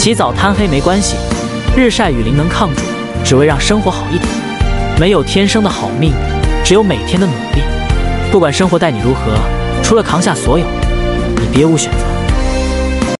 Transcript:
起早贪黑没关系日晒雨淋能抗住只为让生活好一点。没有天生的好命只有每天的努力。不管生活待你如何除了扛下所有你别无选择。